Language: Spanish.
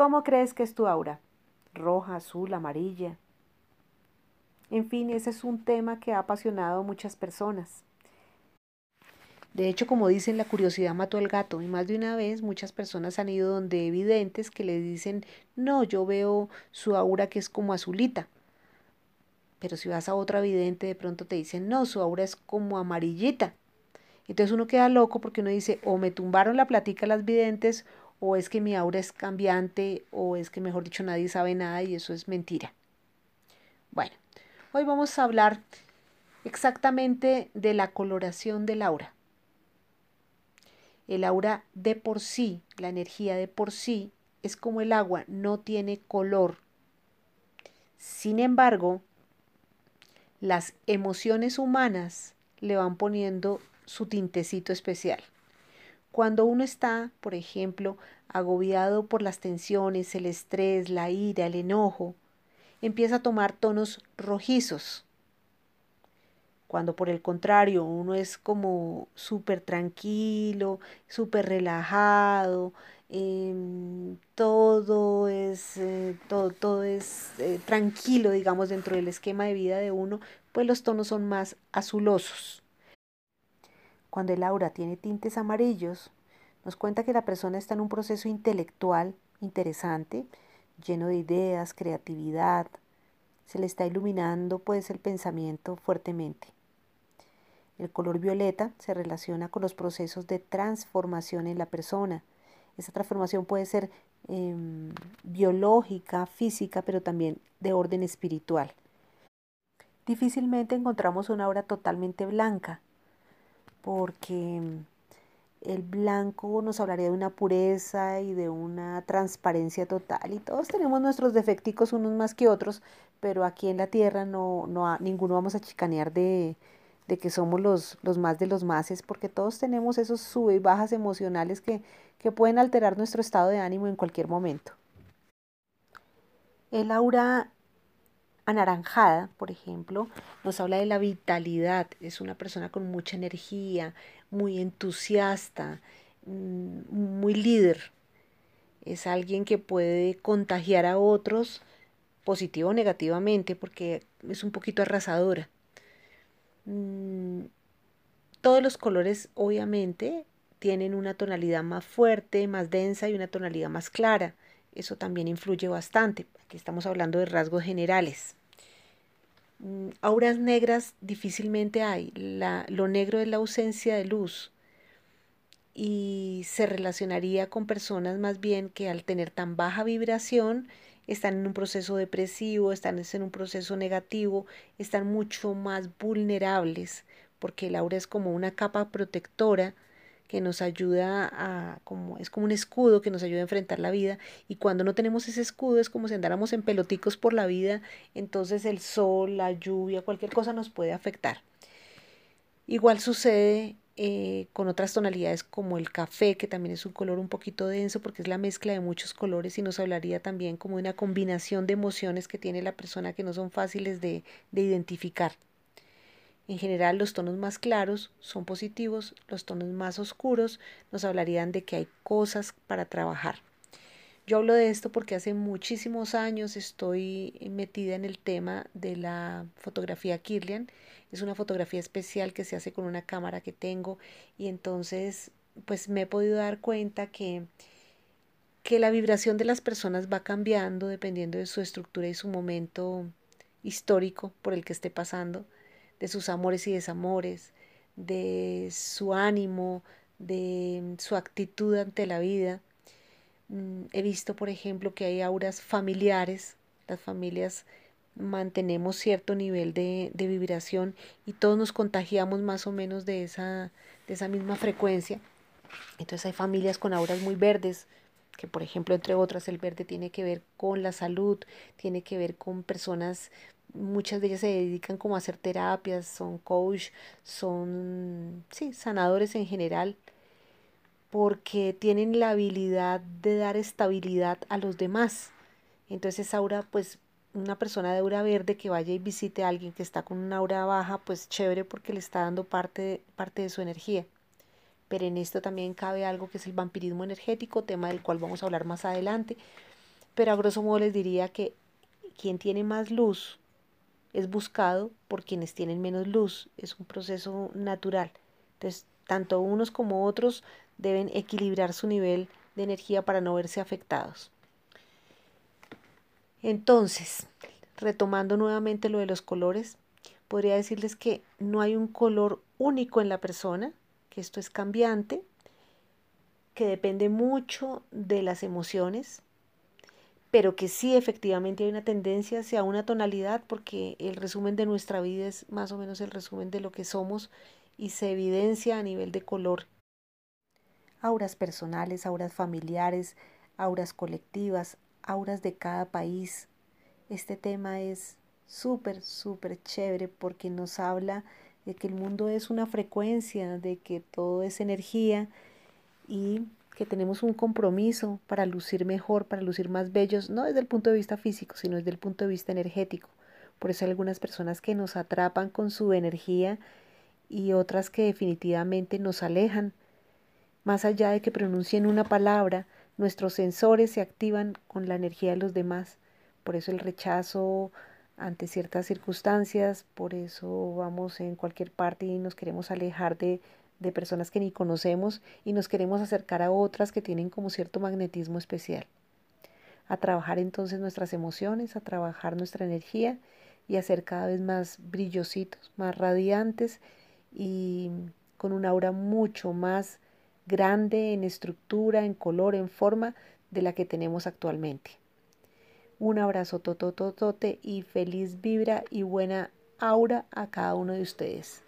¿Cómo crees que es tu aura? ¿Roja, azul, amarilla? En fin, ese es un tema que ha apasionado a muchas personas. De hecho, como dicen, la curiosidad mató al gato y más de una vez muchas personas han ido donde evidentes que le dicen, no, yo veo su aura que es como azulita. Pero si vas a otra vidente, de pronto te dicen, no, su aura es como amarillita. Entonces uno queda loco porque uno dice, o me tumbaron la platica las videntes, o es que mi aura es cambiante, o es que mejor dicho nadie sabe nada y eso es mentira. Bueno, hoy vamos a hablar exactamente de la coloración del aura. El aura de por sí, la energía de por sí, es como el agua, no tiene color. Sin embargo, las emociones humanas le van poniendo su tintecito especial. Cuando uno está, por ejemplo, agobiado por las tensiones, el estrés, la ira, el enojo, empieza a tomar tonos rojizos. Cuando por el contrario uno es como súper tranquilo, súper relajado, em, todo es, eh, todo, todo es eh, tranquilo, digamos, dentro del esquema de vida de uno, pues los tonos son más azulosos. Cuando el aura tiene tintes amarillos, nos cuenta que la persona está en un proceso intelectual interesante, lleno de ideas, creatividad, se le está iluminando pues el pensamiento fuertemente. El color violeta se relaciona con los procesos de transformación en la persona. Esa transformación puede ser em, biológica, física, pero también de orden espiritual. Difícilmente encontramos una obra totalmente blanca, porque el blanco nos hablaría de una pureza y de una transparencia total. Y todos tenemos nuestros defecticos unos más que otros, pero aquí en la tierra no, no ninguno vamos a chicanear de, de que somos los, los más de los máses, porque todos tenemos esos sube y bajas emocionales que, que pueden alterar nuestro estado de ánimo en cualquier momento. El aura anaranjada, por ejemplo, nos habla de la vitalidad. Es una persona con mucha energía, muy entusiasta, mm, muy líder. Es alguien que puede contagiar a otros positivo o negativamente porque es un poquito arrasadora. Mm, todos los colores obviamente tienen una tonalidad más fuerte, más densa y una tonalidad más clara. Eso también influye bastante. Aquí estamos hablando de rasgos generales. Mm, auras negras difícilmente hay. lo negro es la ausencia de luz y se relacionaría con personas más bien que al tener tan baja vibración están en un proceso depresivo, están en un proceso negativo, están mucho más vulnerables, porque el aura es como una capa protectora que nos ayuda a, como, es como un escudo que nos ayuda a enfrentar la vida, y cuando no tenemos ese escudo es como si andáramos en peloticos por la vida, entonces el sol, la lluvia, cualquier cosa nos puede afectar. Igual sucede eh, con otras tonalidades como el café, que también es un color un poquito denso porque es la mezcla de muchos colores y nos hablaría también como de una combinación de emociones que tiene la persona que no son fáciles de, de identificar. En general los tonos más claros son positivos, los tonos más oscuros nos hablarían de que hay cosas para trabajar. Yo hablo de esto porque hace muchísimos años estoy metida en el tema de la fotografía Kirlian. Es una fotografía especial que se hace con una cámara que tengo y entonces pues me he podido dar cuenta que, que la vibración de las personas va cambiando dependiendo de su estructura y su momento histórico por el que esté pasando, de sus amores y desamores, de su ánimo, de su actitud ante la vida. Mm, he visto, por ejemplo, que hay auras familiares, las familias mantenemos cierto nivel de, vibración y todos nos contagiamos más o menos de esa, de esa misma frecuencia. Entonces hay familias con auras muy verdes, que por ejemplo, entre otras, el verde tiene que ver con la salud, tiene que ver con personas, muchas de ellas se dedican como a hacer terapias, son coach, son, sí, sanadores en general porque tienen la habilidad de dar estabilidad a los demás. Entonces aura, pues una persona de aura verde que vaya y visite a alguien que está con una aura baja, pues chévere porque le está dando parte, parte de su energía. Pero en esto también cabe algo que es el vampirismo energético, tema del cual vamos a hablar más adelante. pero a grosso modo les diría que quien tiene más luz es buscado por quienes tienen menos luz, es un proceso natural. Entonces, tanto unos como otros deben equilibrar su nivel de energía para no verse afectados. Entonces, retomando nuevamente lo de los colores, podría decirles que no hay un color único en la persona, que esto es cambiante, que depende mucho de las emociones, pero que sí efectivamente hay una tendencia hacia una tonalidad porque el resumen de nuestra vida es más o menos el resumen de lo que somos y se evidencia a nivel de color. Auras personales, auras familiares, auras colectivas, auras de cada país. Este tema es súper, súper chévere porque nos habla de que el mundo es una frecuencia, de que todo es energía y que tenemos un compromiso para lucir mejor, para lucir más bellos, no desde el punto de vista físico, sino desde el punto de vista energético. Por eso hay algunas personas que nos atrapan con su energía y otras que definitivamente nos alejan. Más allá de que pronuncien una palabra, nuestros sensores se activan con la energía de los demás. Por eso el rechazo ante ciertas circunstancias, por eso vamos en cualquier parte y nos queremos alejar de de personas que ni conocemos y nos queremos acercar a otras que tienen como cierto magnetismo especial. A trabajar entonces nuestras emociones, a trabajar nuestra energía y a ser cada vez más brillositos, más radiantes y con un aura mucho más grande en estructura, en color, en forma de la que tenemos actualmente. Un abrazo totototote y feliz vibra y buena aura a cada uno de ustedes.